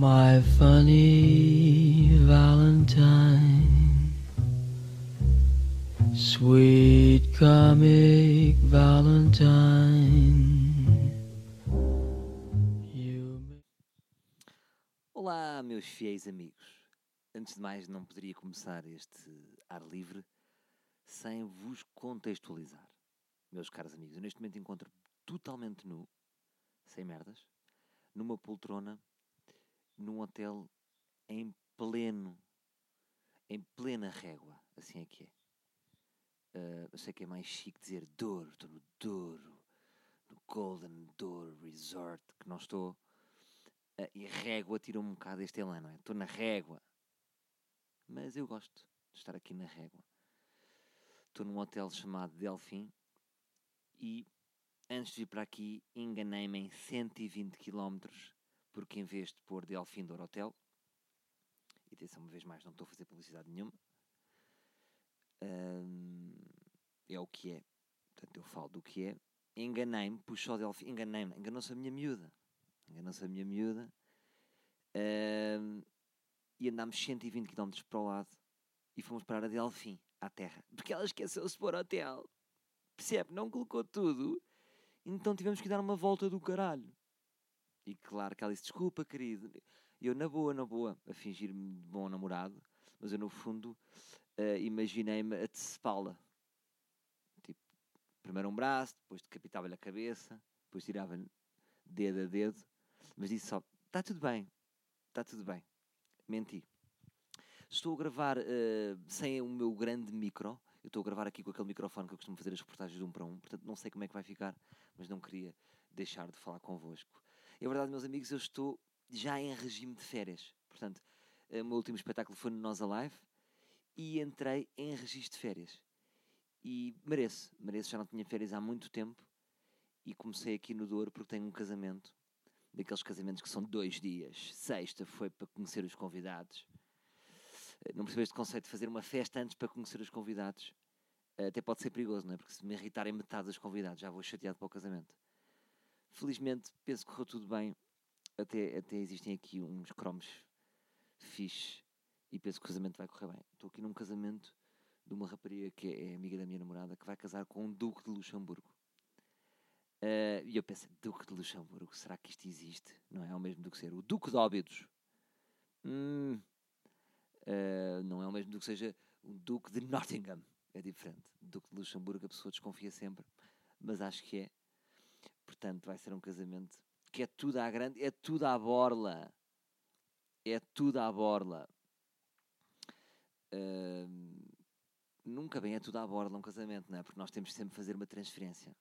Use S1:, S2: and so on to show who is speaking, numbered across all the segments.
S1: My funny Valentine, sweet comic Valentine. You
S2: Olá, meus fiéis amigos. Antes de mais, não poderia começar este ar livre sem vos contextualizar. Meus caros amigos, eu neste momento encontro totalmente nu, sem merdas, numa poltrona, num hotel em pleno, em plena régua, assim é que é. Ah, eu sei que é mais chique dizer Douro, estou no Douro, no Golden Douro Resort, que não estou. Ah, e a régua tira um bocado este elan, não é? Estou na régua. Mas eu gosto de estar aqui na régua. Estou num hotel chamado Delfim e antes de vir para aqui enganei-me em 120 km porque em vez de pôr Delfim do Hotel, e atenção uma vez mais, não estou a fazer publicidade nenhuma, hum, é o que é. Portanto, eu falo do que é. Enganei-me, puxou Delfim, enganei-me, enganou-se a minha miúda. Enganou-se a minha miúda. hum, e andámos 120 km para o lado e fomos parar a Delfim, à terra. Porque ela esqueceu-se de pôr hotel. Percebe? Não colocou tudo. Então tivemos que dar uma volta do caralho. E claro que ela disse, desculpa querido. Eu na boa, na boa, a fingir-me de bom namorado. Mas eu no fundo eh, imaginei-me a decepá-la. Tipo, primeiro um braço, depois decapitava-lhe a cabeça, depois tirava-lhe dedo a dedo. Mas disse só, está tudo bem, está tudo bem. Menti. Estou a gravar eh, sem o meu grande micro. Eu estou a gravar aqui com aquele microfone que eu costumo fazer as reportagens de um para um. Portanto, não sei como é que vai ficar, mas não queria deixar de falar convosco. É verdade, meus amigos, eu estou já em regime de férias. Portanto, eh, o meu último espetáculo foi no Nós Alive e entrei em registro de férias. E mereço, mereço. Já não tinha férias há muito tempo e comecei aqui no Douro porque tenho um casamento. Daqueles casamentos que são dois dias. Sexta foi para conhecer os convidados. Eh, Não percebo este conceito de fazer uma festa antes para conhecer os convidados. Eh, Até pode ser perigoso, não é? Porque se me irritarem metade dos convidados, já vou chateado para o casamento. Felizmente, penso que correu tudo bem. Até, até existem aqui uns cromos fixe e penso que o casamento vai correr bem. Estou aqui num casamento de uma rapariga que é amiga da minha namorada que vai casar com um duque de Luxemburgo. Eh, e eu penso, Duque de Luxemburgo, será que isto existe? Não é o mesmo do que ser o Duque de Óbidos? Hum, eh, não é o mesmo do que seja o Duque de Nottingham. É diferente. Duque de Luxemburgo a pessoa desconfia sempre, mas acho que é. Portanto, vai ser um casamento que é tudo à grande, é tudo à borla. É tudo à borla. Hum, nunca bem é tudo à borla um casamento, não é? Porque nós temos sempre de fazer uma transferência.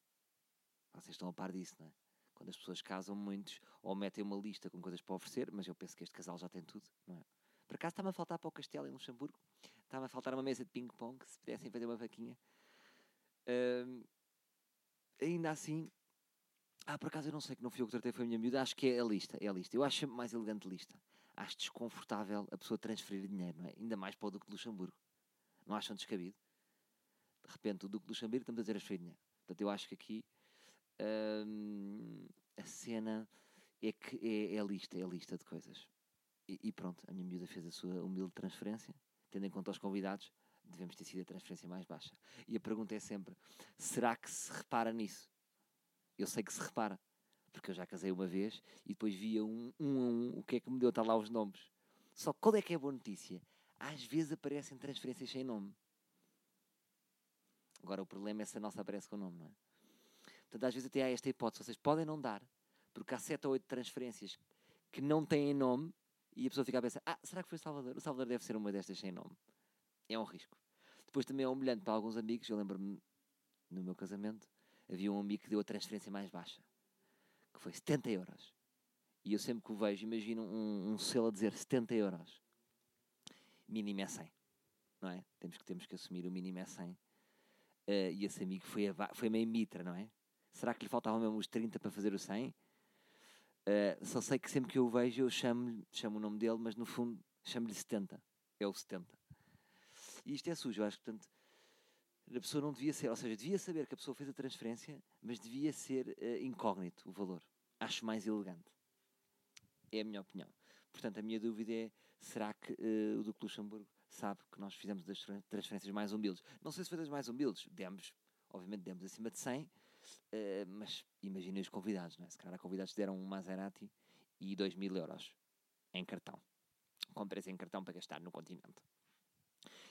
S2: Vocês estão a par disso, não é? Quando as pessoas casam muitos ou metem uma lista com coisas para oferecer, mas eu penso que este casal já tem tudo, não é? Por acaso está-me a faltar para o castelo em Luxemburgo, está-me a faltar uma mesa de ping-pong, se pudessem fazer uma vaquinha. Hum, ainda assim, ah, por acaso eu não sei que não fui eu que tratei, foi a minha miúda, acho que é a lista, é a lista. Eu acho mais elegante lista. Acho desconfortável a pessoa transferir dinheiro, não é? Ainda mais para o Duque de Luxemburgo. Não acham descabido? De repente, o Duque de Luxemburgo estamos a dizer transferir dinheiro. Portanto, eu acho que aqui hum, a cena é que é, é a lista, é a lista de coisas. E, e pronto, a minha miúda fez a sua humilde transferência, tendo em conta os convidados, devemos ter sido a transferência mais baixa. E a pergunta é sempre: será que se repara nisso? Eu sei que se repara, porque eu já casei uma vez e depois via um, um a um o que é que me deu, está lá os nomes. Só qual é que é a boa notícia? Às vezes aparecem transferências sem nome. Agora o problema é se a nossa aparece com nome, não é? Portanto, às vezes até há esta hipótese, vocês podem não dar, porque há 7 ou 8 transferências que não têm nome e a pessoa fica a pensar, ah, será que foi o Salvador? O Salvador deve ser uma destas sem nome. É um risco. Depois também é humilhante para alguns amigos, eu lembro-me no meu casamento, havia um amigo que deu a transferência mais baixa, que foi 70 euros. E eu sempre que o vejo, imagino um, um selo a dizer 70 euros. Mínimo é 100, não é? Temos que, temos que assumir o mínimo é 100. Eh, e esse amigo foi, foi meio mitra, não é? Será que lhe faltavam mesmo os 30 para fazer o 100? Eh, só sei que sempre que eu o vejo, eu chamo, chamo o nome dele, mas no fundo chamo-lhe 70. É o 70. E isto é sujo, eu acho que, portanto, a pessoa não devia ser, ou seja, devia saber que a pessoa fez a transferência, mas devia ser eh, incógnito o valor. Acho mais elegante. É a minha opinião. Portanto, a minha dúvida é: será que uh, o Duque Luxemburgo sabe que nós fizemos das transferências mais humildes? Não sei se foi das mais humildes, demos, obviamente demos acima de 100, uh, mas imaginem os convidados, não é? Se calhar convidados deram um Maserati e 2 mil euros em cartão. Com preço em cartão para gastar no continente.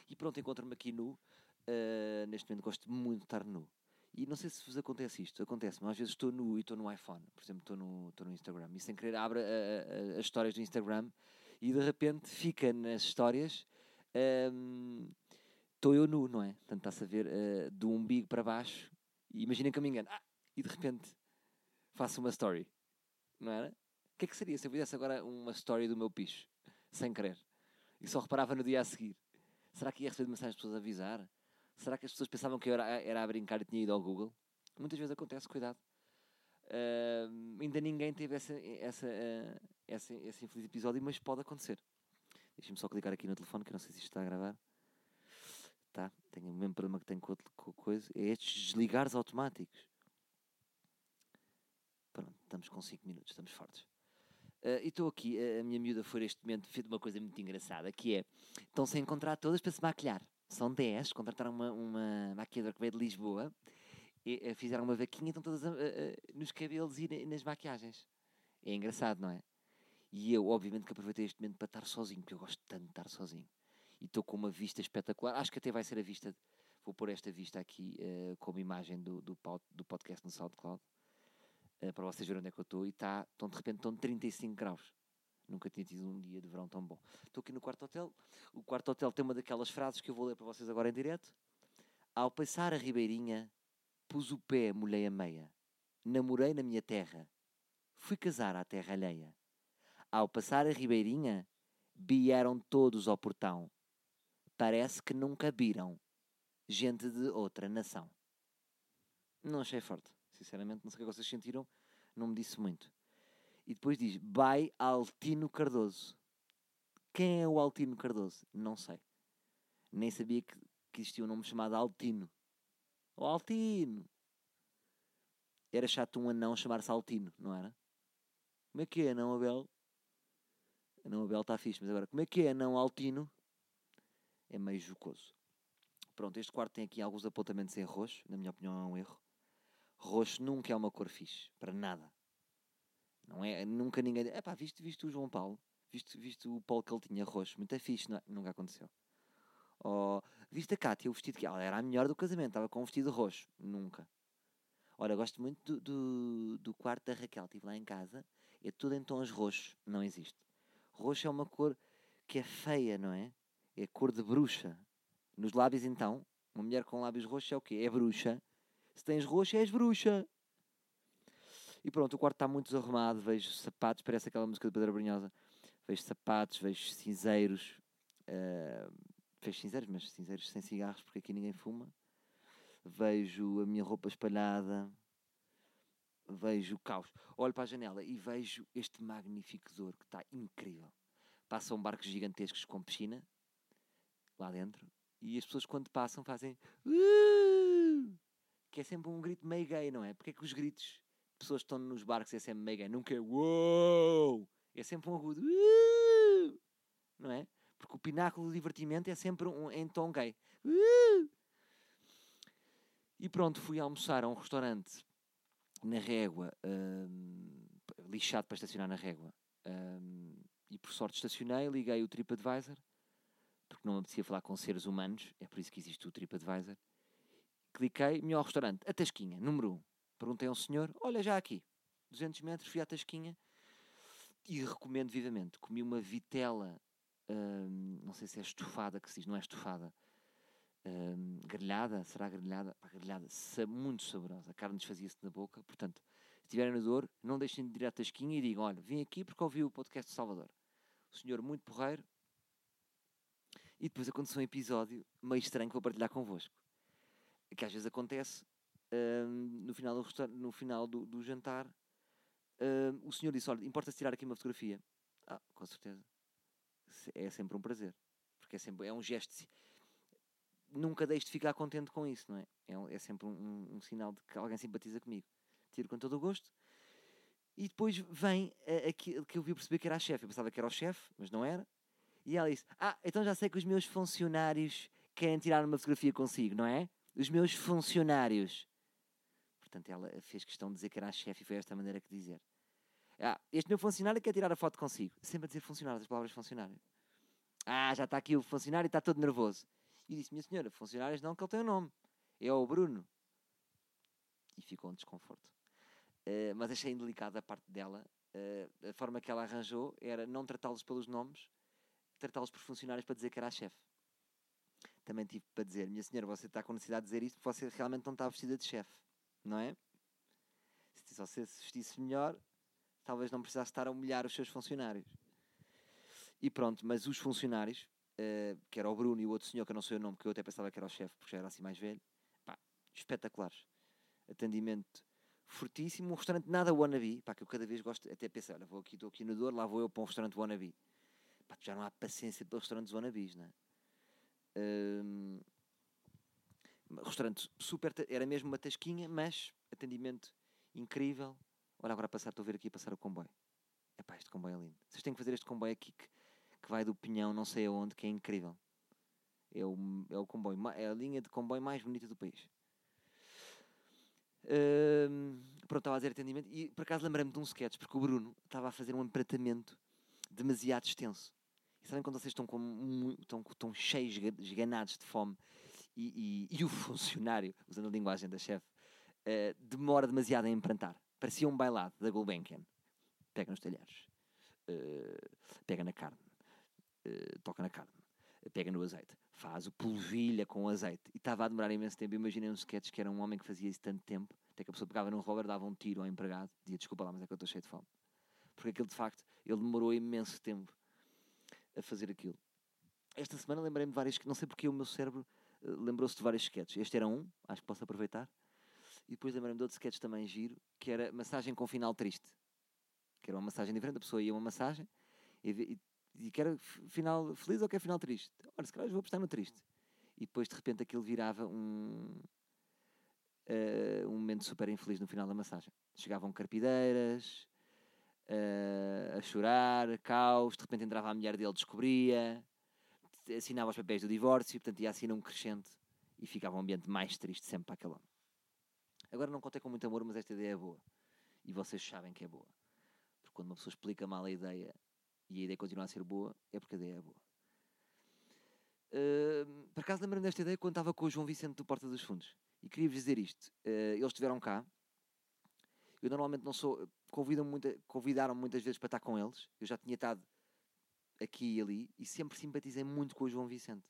S2: E pronto, encontro-me aqui nu. Uh, neste momento gosto muito de estar nu. E não sei se vos acontece isto, acontece-me. Às vezes estou no e estou no iPhone, por exemplo, estou no, estou no Instagram e sem querer abre as histórias do Instagram e de repente fica nas histórias. Um, estou eu nu, não é? Portanto, está-se a ver uh, do umbigo para baixo e imaginem que eu me engano. Ah, e de repente faço uma story, não era? O que é que seria se eu fizesse agora uma story do meu picho, sem querer, e só reparava no dia a seguir? Será que ia receber mensagens de pessoas a avisar? Será que as pessoas pensavam que eu era, era a brincar e tinha ido ao Google? Muitas vezes acontece, cuidado. Uh, ainda ninguém teve essa, essa, uh, essa, esse infeliz episódio, mas pode acontecer. Deixa-me só clicar aqui no telefone, que eu não sei se isto está a gravar. Tá, tenho o mesmo problema que tenho com, com a coisa. É estes desligares automáticos. Pronto, estamos com 5 minutos, estamos fortes. Uh, e estou aqui, a minha miúda foi neste momento fez uma coisa muito engraçada, que é, estão-se a encontrar todas para se maquilhar. São 10, contrataram uma, uma maquiadora que veio de Lisboa, e, uh, fizeram uma vaquinha estão todas nos cabelos e nas maquiagens. É engraçado, não é? E eu, obviamente, que aproveitei este momento para estar sozinho, porque eu gosto tanto de estar sozinho. E estou com uma vista espetacular. Acho que até vai ser a vista, vou pôr esta vista aqui uh, como imagem do, do, do podcast no SoundCloud, uh, para vocês verem onde é que eu estou. E está, estão, de repente, estão 35 graus. Nunca tinha tido um dia de verão tão bom. Estou aqui no quarto hotel. O quarto hotel tem uma daquelas frases que eu vou ler para vocês agora em direto. Ao passar a ribeirinha, pus o pé, molhei a meia. Namorei na minha terra. Fui casar à terra alheia. Ao passar a ribeirinha, vieram todos ao portão. Parece que nunca viram gente de outra nação. Não achei forte. Sinceramente, não sei o que vocês sentiram. Não me disse muito. E depois diz: Vai Altino Cardoso. Quem é o Altino Cardoso? Não sei. Nem sabia que, que existia um nome chamado Altino. O Altino! Era chato um anão chamar-se Altino, não era? Como é que é, não, Abel? Anão Abel está fixe, mas agora, como é que é anão Altino? É meio jocoso. Pronto, este quarto tem aqui alguns apontamentos em roxo. Na minha opinião, é um erro. Roxo nunca é uma cor fixe, para nada. Não é? Nunca ninguém. É pá, viste, viste o João Paulo? Viste, viste o Paulo que ele tinha roxo? Muito é fixe, não, é? nunca aconteceu. Ou, viste a Cátia, o vestido que ela era a melhor do casamento, estava com um vestido roxo? Nunca. Ora, gosto muito do, do, do quarto da Raquel, estive lá em casa, é tudo em tons roxos, não existe. Roxo é uma cor que é feia, não é? É cor de bruxa. Nos lábios, então, uma mulher com lábios roxos é o quê? É bruxa. Se tens roxo, és bruxa. E pronto, o quarto está muito desarrumado, vejo sapatos, parece aquela música de Pedro Brunhosa. Vejo sapatos, vejo cinzeiros, uh, vejo cinzeiros, mas cinzeiros sem cigarros, porque aqui ninguém fuma. Vejo a minha roupa espalhada, vejo o caos. Olho para a janela e vejo este magnífico Douro que está incrível. Passam barcos gigantescos com piscina lá dentro e as pessoas quando passam fazem uh! que é sempre um grito meio gay, não é? Porque é que os gritos pessoas que estão nos barcos é sempre mega, nunca é uou, é sempre um agudo, uh, não é? Porque o pináculo do divertimento é sempre um, em tom gay. Uh. E pronto, fui almoçar a um restaurante na régua, um, lixado para estacionar na régua. Um, e por sorte estacionei, liguei o TripAdvisor, porque não me apetecia falar com seres humanos, é por isso que existe o TripAdvisor. Cliquei, melhor restaurante, a Tasquinha, número 1. Um. Perguntei a um senhor: Olha, já aqui, 200 metros, fui à Tasquinha e recomendo vivamente. Comi uma vitela, hum, não sei se é estufada, que se diz, não é estufada, hum, grelhada, será grelhada? Pá, grelhada, muito saborosa. A carne desfazia-se na boca. Portanto, se estiverem no Douro, não deixem de ir à Tasquinha e digam: Olha, vim aqui porque ouvi o podcast do Salvador. O senhor muito porreiro. E depois aconteceu um episódio meio estranho que vou partilhar convosco. Que às vezes acontece no final, do, no final do, do jantar, o senhor disse: Olha, importa-se tirar aqui uma fotografia? Ah, com certeza. É sempre um prazer. Porque é, sempre, é um gesto. Nunca deixe de ficar contente com isso, não é? É, é sempre um, um, um, sinal de que alguém simpatiza comigo. Tiro com todo o gosto. E depois vem aquilo que eu vi perceber que era a chefe. Eu pensava que era o chefe, mas não era. E ela disse: Ah, então já sei que os meus funcionários querem tirar uma fotografia consigo, não é? Os meus funcionários. Portanto, ela fez questão de dizer que era a chefe e foi esta maneira que dizer. Ah, este meu funcionário quer tirar a foto consigo. Sempre a dizer funcionário, as palavras funcionário. Ah, já está aqui o funcionário e está todo nervoso. E disse: Minha senhora, funcionários não, que ele tem o nome. É o Bruno. E ficou um desconforto. Eh, mas achei indelicada a parte dela. Eh, a forma que ela arranjou era não tratá-los pelos nomes, tratá-los por funcionários para dizer que era a chefe. Também tive para dizer: Minha senhora, você está com necessidade de dizer isto porque você realmente não está vestida de chefe, não é? Se você se vestisse melhor, talvez não precisasse estar a humilhar os seus funcionários. E pronto, mas os funcionários, eh, que era o Bruno e o outro senhor, que eu não sei o nome, que eu até pensava que era o chefe, porque já era assim mais velho, pá, espetaculares. Atendimento fortíssimo, um restaurante nada wannabe, pá, que eu cada vez gosto, até pensar, olha, vou aqui, estou aqui no Douro, lá vou eu para um restaurante wannabe. Pá, já não há paciência para restaurantes wannabes, não é? Hum, restaurante super, era mesmo uma tasquinha, mas atendimento incrível. Olha, agora passar, estou a ver aqui a passar o comboio. Epá, este comboio é lindo. Vocês têm que fazer este comboio aqui que, que vai do Pinhão, não sei aonde, que é incrível. É o, é o comboio, é a linha de comboio mais bonita do país. Hum, pronto, estava a dizer atendimento e por acaso lembrei-me de um sketch, porque o Bruno estava a fazer um empratamento demasiado extenso. E sabem quando vocês estão, com, estão, estão cheios, esga- esganados de fome e, e- e o funcionário, usando a linguagem da chefe, eh, demora demasiado a emprantar. Parecia um bailado da Gulbenkian. Pega nos talheres, eh, pega na carne, eh, toca na carne, pega no azeite, faz o polvilha com azeite. E estava a demorar imenso tempo. Imaginei uns sketches que era um homem que fazia isso tanto tempo, até que a pessoa pegava num revólver, dava um tiro ao empregado, dizia desculpa lá, mas é que eu estou cheio de fome. Porque aquilo de facto, ele demorou imenso tempo a fazer aquilo. Esta semana lembrei-me de vários, não sei porque o meu cérebro lembrou-se de vários sketches. Este era um, acho que posso aproveitar. E depois lembrei-me de outro sketch também giro, que era massagem com final triste. Que era uma massagem diferente, a pessoa ia a uma massagem e, e, e quer final feliz ou quer final triste? Olha, se calhar vou apostar no triste. E depois de repente aquilo virava um, eh, um momento super infeliz no final da massagem. Chegavam carpideiras, eh, a chorar, caos, de repente entrava a mulher dele, descobria, assinava os papéis do divórcio, portanto ia assinar um crescente e ficava um ambiente mais triste sempre para aquele homem. Agora não contei com muito amor, mas esta ideia é boa. E vocês sabem que é boa. Porque quando uma pessoa explica mal a ideia e a ideia continua a ser boa, é porque a ideia é boa. Hum, por acaso lembro-me desta ideia quando estava com o João Vicente do Porta dos Fundos. E queria-vos dizer isto. Eh, eles estiveram cá. Eu normalmente não sou. Convidam muita, convidaram muitas vezes para estar com eles. Eu já tinha estado aqui e ali e sempre simpatizei muito com o João Vicente.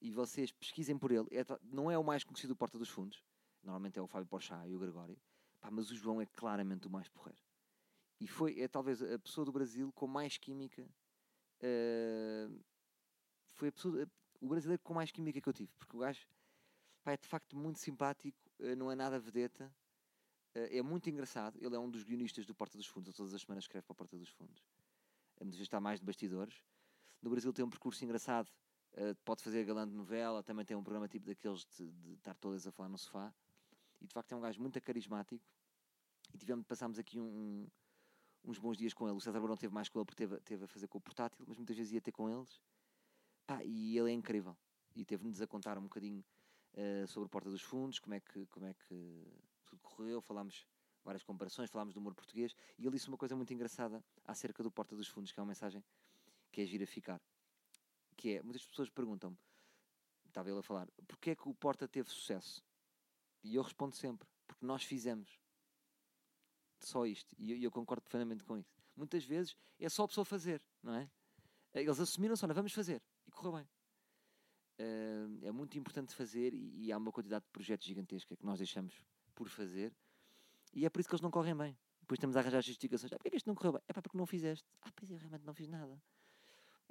S2: E vocês pesquisem por ele. É não é o mais conhecido do Porta dos Fundos. Normalmente é o Fábio Porchat e o Gregório. Pá, mas o João é claramente o mais porreiro. E foi, é talvez a pessoa do Brasil com mais química. eh, foi a pessoa, o brasileiro com mais química que eu tive. Porque o gajo pá, é de facto muito simpático, eh, não é nada vedeta. eh, é muito engraçado. Ele é um dos guionistas do Porta dos Fundos. Todas as semanas escreve para o Porta dos Fundos. Muitas vezes está mais de bastidores. No Brasil tem um percurso engraçado. eh, pode fazer galã de novela. Também tem um programa tipo daqueles de, de estar todas a falar no sofá. E de facto é um gajo muito carismático. E tivemos, passámos aqui um- um- uns bons dias com ele. O César Barão teve mais com ele porque teve, teve a fazer com o portátil, mas muitas vezes ia ter com eles. Pá, e ele é incrível. E teve-nos a contar um bocadinho eh, sobre a Porta dos Fundos, como é, que, como é que tudo correu. Falámos várias comparações, falámos do humor português. E ele disse uma coisa muito engraçada acerca do Porta dos Fundos, que é uma mensagem que é gira ficar. Que é, muitas pessoas perguntam-me, estava ele a falar, porquê é que o Porta teve sucesso? E eu respondo sempre, porque nós fizemos. Só isto. E eu, eu concordo perfeitamente com isso. Muitas vezes é só a pessoa fazer, não é? Eles assumiram só, não, vamos fazer. E correu bem. Eh, é muito importante fazer e, e há uma quantidade de projetos gigantesca que nós deixamos por fazer e é por isso que eles não correm bem. Depois estamos a arranjar justificações. Ah, porque é que isto não correu bem? É porque não fizeste. Ah, pois eu realmente não fiz nada.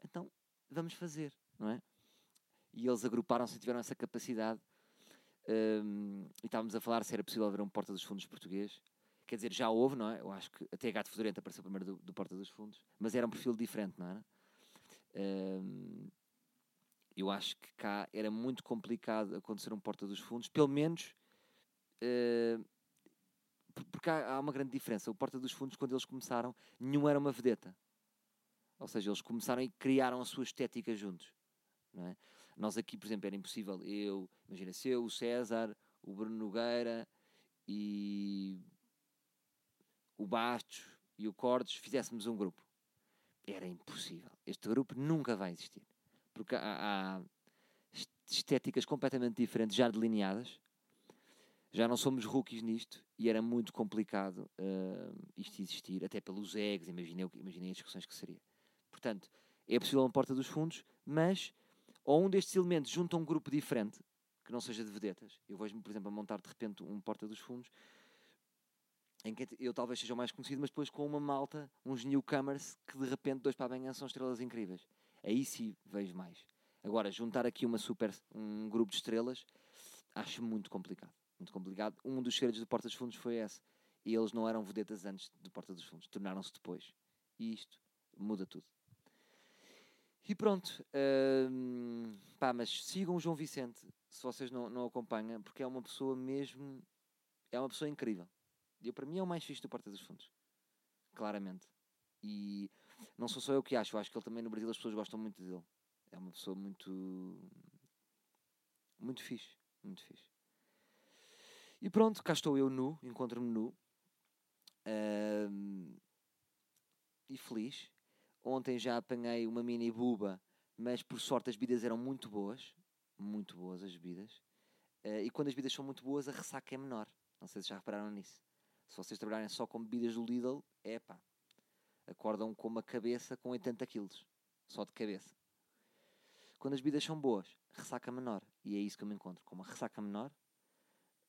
S2: Então, vamos fazer, não é? E eles agruparam-se e tiveram essa capacidade. Hum, e estávamos a falar se era possível haver um Porta dos Fundos português. Quer dizer, já houve, não é? Eu acho que até Gato Fedorento apareceu primeiro do, do Porta dos Fundos. Mas era um perfil diferente, não era? Hum, eu acho que cá era muito complicado acontecer um Porta dos Fundos. Pelo menos... por- porque há, há uma grande diferença. O Porta dos Fundos, quando eles começaram, nenhum era uma vedeta. Ou seja, eles começaram e criaram a sua estética juntos. Não é? Nós aqui, por exemplo, era impossível. Eu, imagina, se eu, o César, o Bruno Nogueira e o Bastos e o Cordes fizéssemos um grupo. Era impossível. Este grupo nunca vai existir. Porque há, há est- estéticas completamente diferentes, já delineadas. Já não somos rookies nisto e era muito complicado ah, isto existir, até pelos egos, imaginei, imaginei as discussões que seria. Portanto, é possível uma porta dos fundos, mas ou um destes elementos junta um grupo diferente, que não seja de vedetas. Eu vejo-me, por exemplo, a montar de repente um porta dos fundos, em que eu talvez seja o mais conhecido, mas depois com uma malta, uns newcomers, que de repente, dois para a manhã, são estrelas incríveis. Aí sim vejo mais. Agora, juntar aqui uma super, um grupo de estrelas, acho muito complicado. Muito complicado. Um dos segredos do Porta dos Fundos foi esse. E eles não eram vedetas antes do Porta dos Fundos, tornaram-se depois. E isto muda tudo. E pronto. hum, pá, mas sigam o João Vicente, se vocês não, não acompanham, porque é uma pessoa mesmo. É uma pessoa incrível. Eu, para mim é o mais fixe do Porta dos Fundos. Claramente. E não sou só eu que acho, eu acho que ele também no Brasil as pessoas gostam muito dele. É uma pessoa muito. Muito fixe. Muito fixe. E pronto, cá estou eu nu, encontro-me nu. E feliz. Ontem já apanhei uma mini buba, mas por sorte as bebidas eram muito boas. Muito boas as bebidas. Eh, e quando as bebidas são muito boas, a ressaca é menor. Não sei se já repararam nisso. Se vocês trabalharem só com bebidas do Lidl, é pá. Acordam com uma cabeça com 80 quilos. Só de cabeça. Quando as bebidas são boas, ressaca menor. E é isso que eu me encontro, com uma ressaca menor.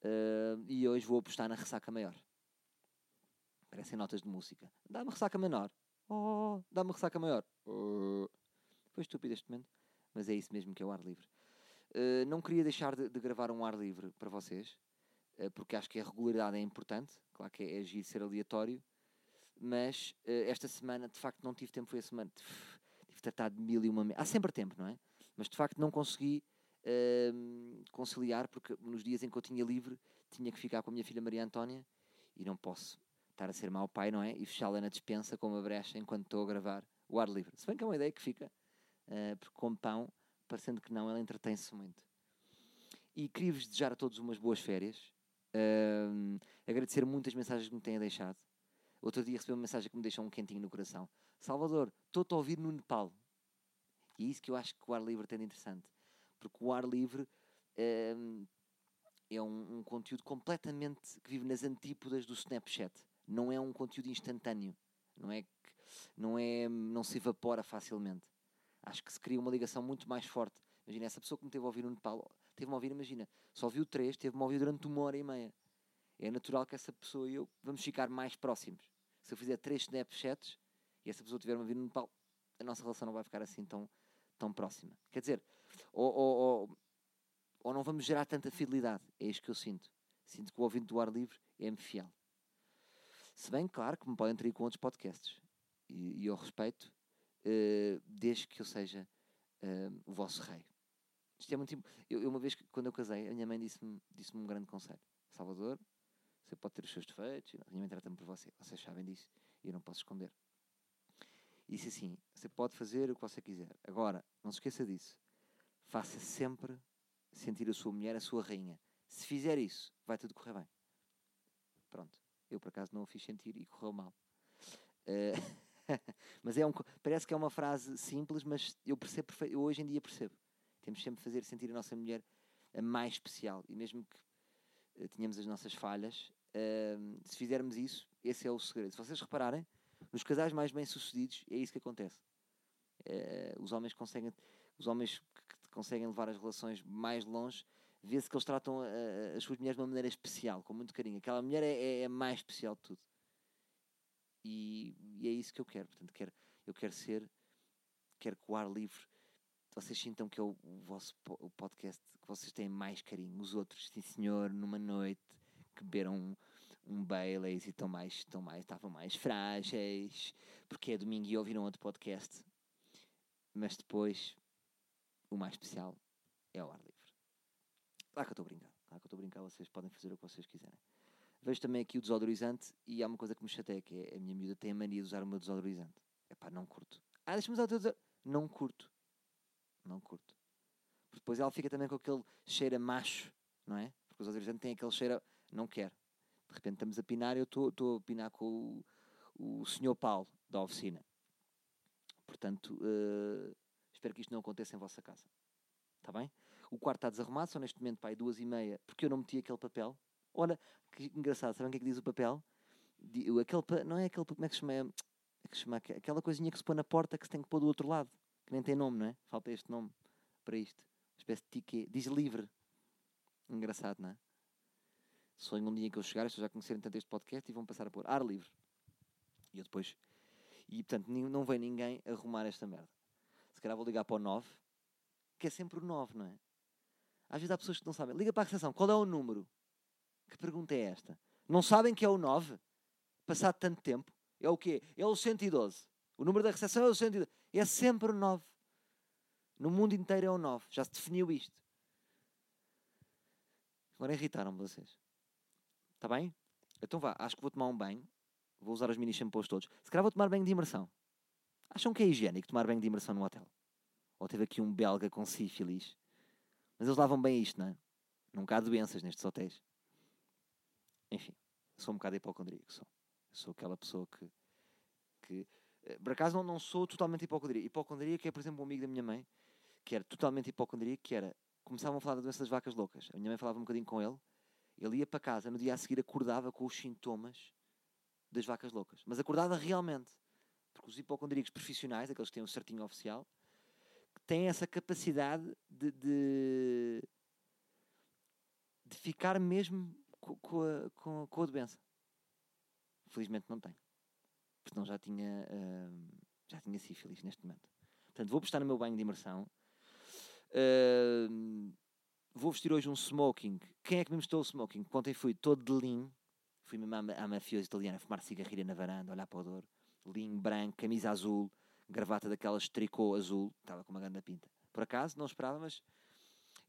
S2: Eh, e hoje vou apostar na ressaca maior. Parecem notas de música. Dá-me ressaca menor. Oh, dá-me ressaca maior. Oh. Foi estúpido este momento. Mas é isso mesmo que é o ar livre. Uh, não queria deixar de, de gravar um ar livre para vocês, uh, porque acho que a regularidade é importante. Claro que é agir ser aleatório, mas uh, esta semana de facto não tive tempo. Foi a semana. Tive, tratado de mil e uma. Há sempre tempo, não é? Mas de facto não consegui uh, conciliar, porque nos dias em que eu tinha livre tinha que ficar com a minha filha Maria Antónia e não posso estar a ser mau pai, não é? E fechá-la na despensa com uma brecha enquanto estou a gravar o ar livre. Se bem que é uma ideia que fica, uh, porque com pão parecendo que não, ela entretém-se muito. E queria-vos desejar a todos umas boas férias. Ahm, agradecer muitas mensagens que me têm deixado. Outro dia recebi uma mensagem que me deixou um quentinho no coração. Salvador, estou-te a ouvir no Nepal. E é isso que eu acho que o ar livre tem de interessante. Porque o ar livre ahm, é um, um conteúdo completamente que vive nas antípodas do Snapchat. Não é um conteúdo instantâneo. Não é, não é, não se evapora facilmente acho que se cria uma ligação muito mais forte. Imagina, essa pessoa que me teve a ouvir no Nepal, teve-me a ouvir, imagina, só viu três, teve-me a ouvir durante uma hora e meia. É natural que essa pessoa e eu vamos ficar mais próximos. Se eu fizer três Snapchats e essa pessoa tiver-me a ouvir no Nepal, a nossa relação não vai ficar assim tão, tão próxima. Quer dizer, ou, ou, ou, ou não vamos gerar tanta fidelidade. É isto que eu sinto. Sinto que o ouvinte do ar livre é-me fiel. Se bem, claro, que me podem trair com outros podcasts. E, eu respeito, eh, desde que eu seja eh, o vosso rei. Isto é muito eu, eu uma vez, quando eu casei, a minha mãe disse-me disse um grande conselho. Salvador, você pode ter os seus defeitos, a minha mãe trata-me por você. Vocês sabem disso e eu não posso esconder. E disse assim, você pode fazer o que você quiser. Agora, não se esqueça disso. Faça sempre sentir a sua mulher a sua rainha. Se fizer isso, vai tudo correr bem. Pronto. Eu, por acaso, não o fiz sentir e correu mal. Eh, mas é um, parece que é uma frase simples, mas eu percebo, eu hoje em dia percebo. Temos sempre de fazer sentir a nossa mulher a mais especial. E mesmo que eh, tenhamos as nossas falhas, eh, se fizermos isso, esse é o segredo. Se vocês repararem, nos casais mais bem-sucedidos, é isso que acontece. Eh, os homens conseguem, os homens conseguem levar as relações mais longe, vê-se que eles tratam a- as suas mulheres de uma maneira especial, com muito carinho. Aquela mulher é, é- é mais especial de tudo. E, e é isso que eu quero. Portanto, quero, eu quero ser, quero que o ar livre, vocês sintam que é o, o vosso o podcast que vocês têm mais carinho. Os outros, sim senhor, numa noite que beberam um, um Baileys e estão mais, estão mais, estavam mais frágeis, porque é domingo e ouviram outro podcast. Mas depois, o mais especial é o ar livre. Claro que eu estou a brincar. Claro que eu estou a brincar, vocês podem fazer o que vocês quiserem. Vejo também aqui o desodorizante e há uma coisa que me chateia, que é a minha miúda tem a mania de usar o meu desodorizante. Epá, não curto. Ah, deixa-me usar o teu desodorizante. Não curto. Não curto. Porque depois ela fica também com aquele cheiro a macho, não é? Porque o desodorizante tem aquele cheiro a... Não quero. De repente estamos a pinar eu estou a pinar com o, o senhor Paulo da oficina. Portanto, uh, espero que isto não aconteça em vossa casa. Está bem? O quarto está desarrumado, são neste momento, pai, duas e meia, porque eu não meti aquele papel. Olha, que engraçado, sabem o que é que diz o papel? Aquele, não é aquele, como é que se chama? É que chama aquela coisinha que se põe na porta que se tem que pôr do outro lado, que nem tem nome, não é? Falta este nome para isto. Uma espécie de ticket. Diz livre. Engraçado, não é? Sonho um dia que eu chegar, estou já conhecerem tanto este podcast e vão passar a pôr ar livre. E eu depois. E portanto, não vem ninguém arrumar esta merda. Calhar vou ligar para o 9, que é sempre o 9, não é? Às vezes há pessoas que não sabem. Liga para a recepção, qual é o número? Que pergunta é esta? Não sabem que é o 9? Passado tanto tempo? É o quê? É o 112. O número da recepção é o 112. É sempre o 9. No mundo inteiro é o 9. Já se definiu isto. Agora irritaram-me vocês. Está bem? Então vá, acho que vou tomar um banho. Vou usar os mini shampoos todos. Se calhar vou tomar banho de imersão. Acham que é higiênico tomar banho de imersão no hotel? Ou teve aqui um belga com sífilis? Mas eles lavam bem isto, não é? Nunca há doenças nestes hotéis. Enfim, sou um bocado hipocondríaco. Sou, sou aquela pessoa que, que. Eh, por acaso não, não sou totalmente hipocondríaco. Hipocondríaco é, por exemplo, um amigo da minha mãe que era totalmente hipocondríaco, que era. Começavam a falar da doença das vacas loucas. A minha mãe falava um bocadinho com ele. Ele ia para casa, no dia a seguir acordava com os sintomas das vacas loucas. Mas acordava realmente. Porque os hipocondríacos profissionais, aqueles que têm um certinho oficial, têm essa capacidade de, de, de ficar mesmo com, a, com, com a doença. Felizmente não tenho. Porque senão já tinha, uh, já tinha sífilis neste momento. Portanto, vou postar no meu banho de imersão. Uh, vou vestir hoje um smoking. Quem é que me mostrou o smoking? Ontem fui todo de lean. Fui mesmo à, à mafiosa italiana fumar cigarrilha na varanda, olhar para o Douro. Lean, branco, camisa azul, gravata daquelas tricô azul. Estava com uma grande pinta. Por acaso, não esperava, mas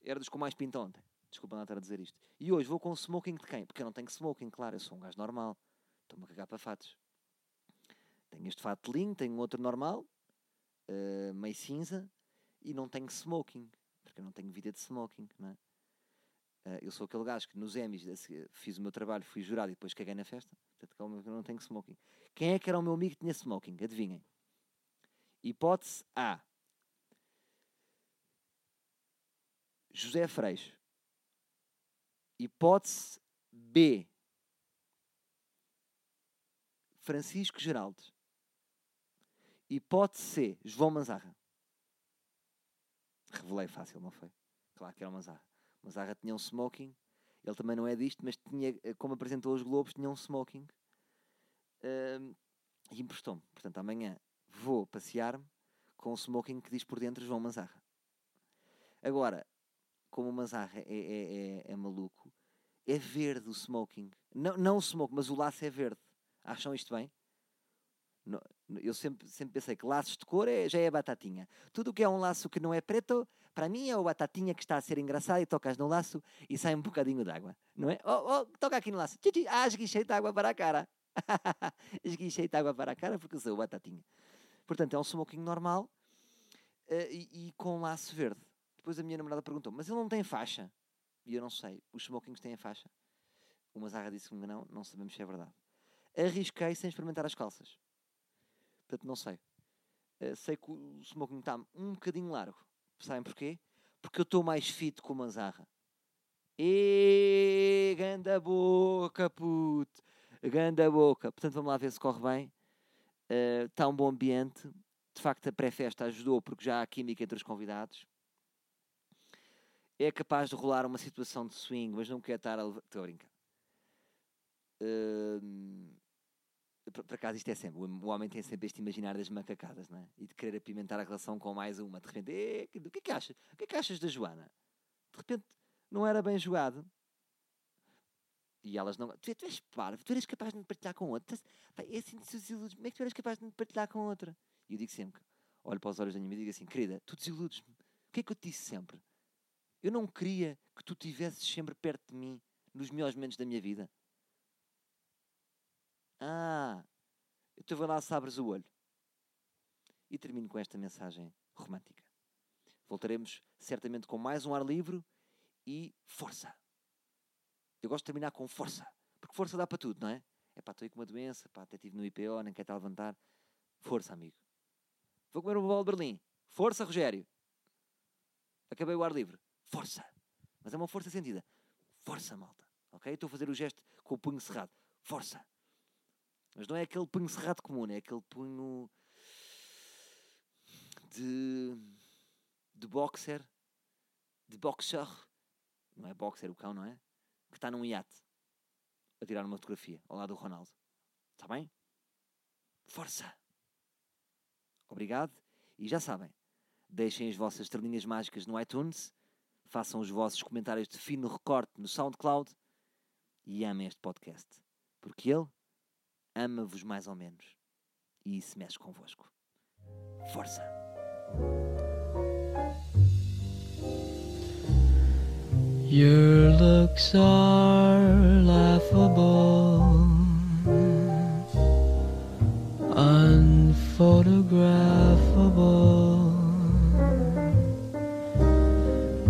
S2: era dos com mais pinta ontem. Desculpa não estar a dizer isto. E hoje vou com o smoking de quem? Porque eu não tenho smoking, claro, eu sou um gajo normal. Estou-me a cagar para fatos. Tenho este fato linho, tenho outro normal, uh, meio cinza, e não tenho smoking, porque eu não tenho vida de smoking, não é? Uh, eu sou aquele gajo que nos Emmys fiz o meu trabalho, fui jurado e depois caguei na festa. Portanto, eu não tenho smoking. Quem é que era o meu amigo que tinha smoking? Adivinhem. Hipótese A. José Freixo. Hipótese B. Francisco Geraldo. Hipótese C. João Manzarra. Revelei fácil, não foi? Claro que era o Manzarra. Manzarra tinha um smoking. Ele também não é disto, mas tinha, como apresentou os Globos, tinha um smoking. Uh, e emprestou-me. Portanto, amanhã vou passear-me com um smoking que diz por dentro João Manzarra. Agora, como o Manzarra é, é, é, é maluco, é verde o smoking. Não, não o smoking, mas o laço é verde. Acham isto bem? Eu sempre, sempre pensei que laços de cor é, já é batatinha. Tudo o que é um laço que não é preto, para mim é o batatinha que está a ser engraçado e tocas no laço e sai um bocadinho de água. Não é? Oh, oh, toca aqui no laço. Ah, esguichei de água para a cara. esguichei de água para a cara porque sou batatinha. Portanto, é um smoking normal uh, e, e com laço verde. Depois a minha namorada perguntou, mas ele não tem faixa? E eu não sei. Os smokings têm faixa? Uma zarra disse-me não, não sabemos se é verdade. Arrisquei sem experimentar as calças. Portanto, não sei. Uh, sei que o smoking está um bocadinho largo. Sabem porquê? Porque eu estou mais fit com uma zarra. E ganda boca, puto. Ganda boca. Portanto, vamos lá ver se corre bem. Uh, está um bom ambiente. De facto, a pré-festa ajudou porque já há química entre os convidados é capaz de rolar uma situação de swing, mas não quer estar a. Estou a brincar. Uh, por acaso isto é sempre, o homem tem sempre este imaginar das macacadas, não é? E de querer apimentar a relação com mais uma. De repente, o que é que achas? O que é que achas da Joana? De repente, não era bem jogado. E elas não. Tu, tu és parvo, tu eras capaz de me partilhar com outra. Pai, é assim, desiludes como é que tu eras capaz de me partilhar com outra? E eu digo sempre, olho para os olhos da minha amiga e digo assim, querida, tu desiludes-me. O que é que eu te disse sempre? Eu não queria que tu estivesses sempre perto de mim nos melhores momentos da minha vida. Ah, então vai lá se abres o olho. E termino com esta mensagem romântica. Voltaremos certamente com mais um ar livre e força. Eu gosto de terminar com força, porque força dá para tudo, não é? É pá, estou aí com uma doença, pá, até estive no IPO, nem quer estar a levantar. Força, amigo. Vou comer uma bola de Berlim. Força, Rogério. Acabei o ar livre. Força. Mas é uma força sentida. Força, malta. Ok? Estou a fazer o gesto com o punho cerrado. Força. Mas não é aquele punho cerrado comum, é aquele punho de, de boxer, de boxer, não é boxer o cão, não é? Que está num iate a tirar uma fotografia ao lado do Ronaldo. Está bem? Força! Obrigado e já sabem, deixem as vossas estrelinhas mágicas no iTunes, façam os vossos comentários de fino recorte no SoundCloud e amem este podcast, porque ele ama-vos mais ou menos e isso mexe convosco. Força!
S1: Your looks are laughable, unphotographable.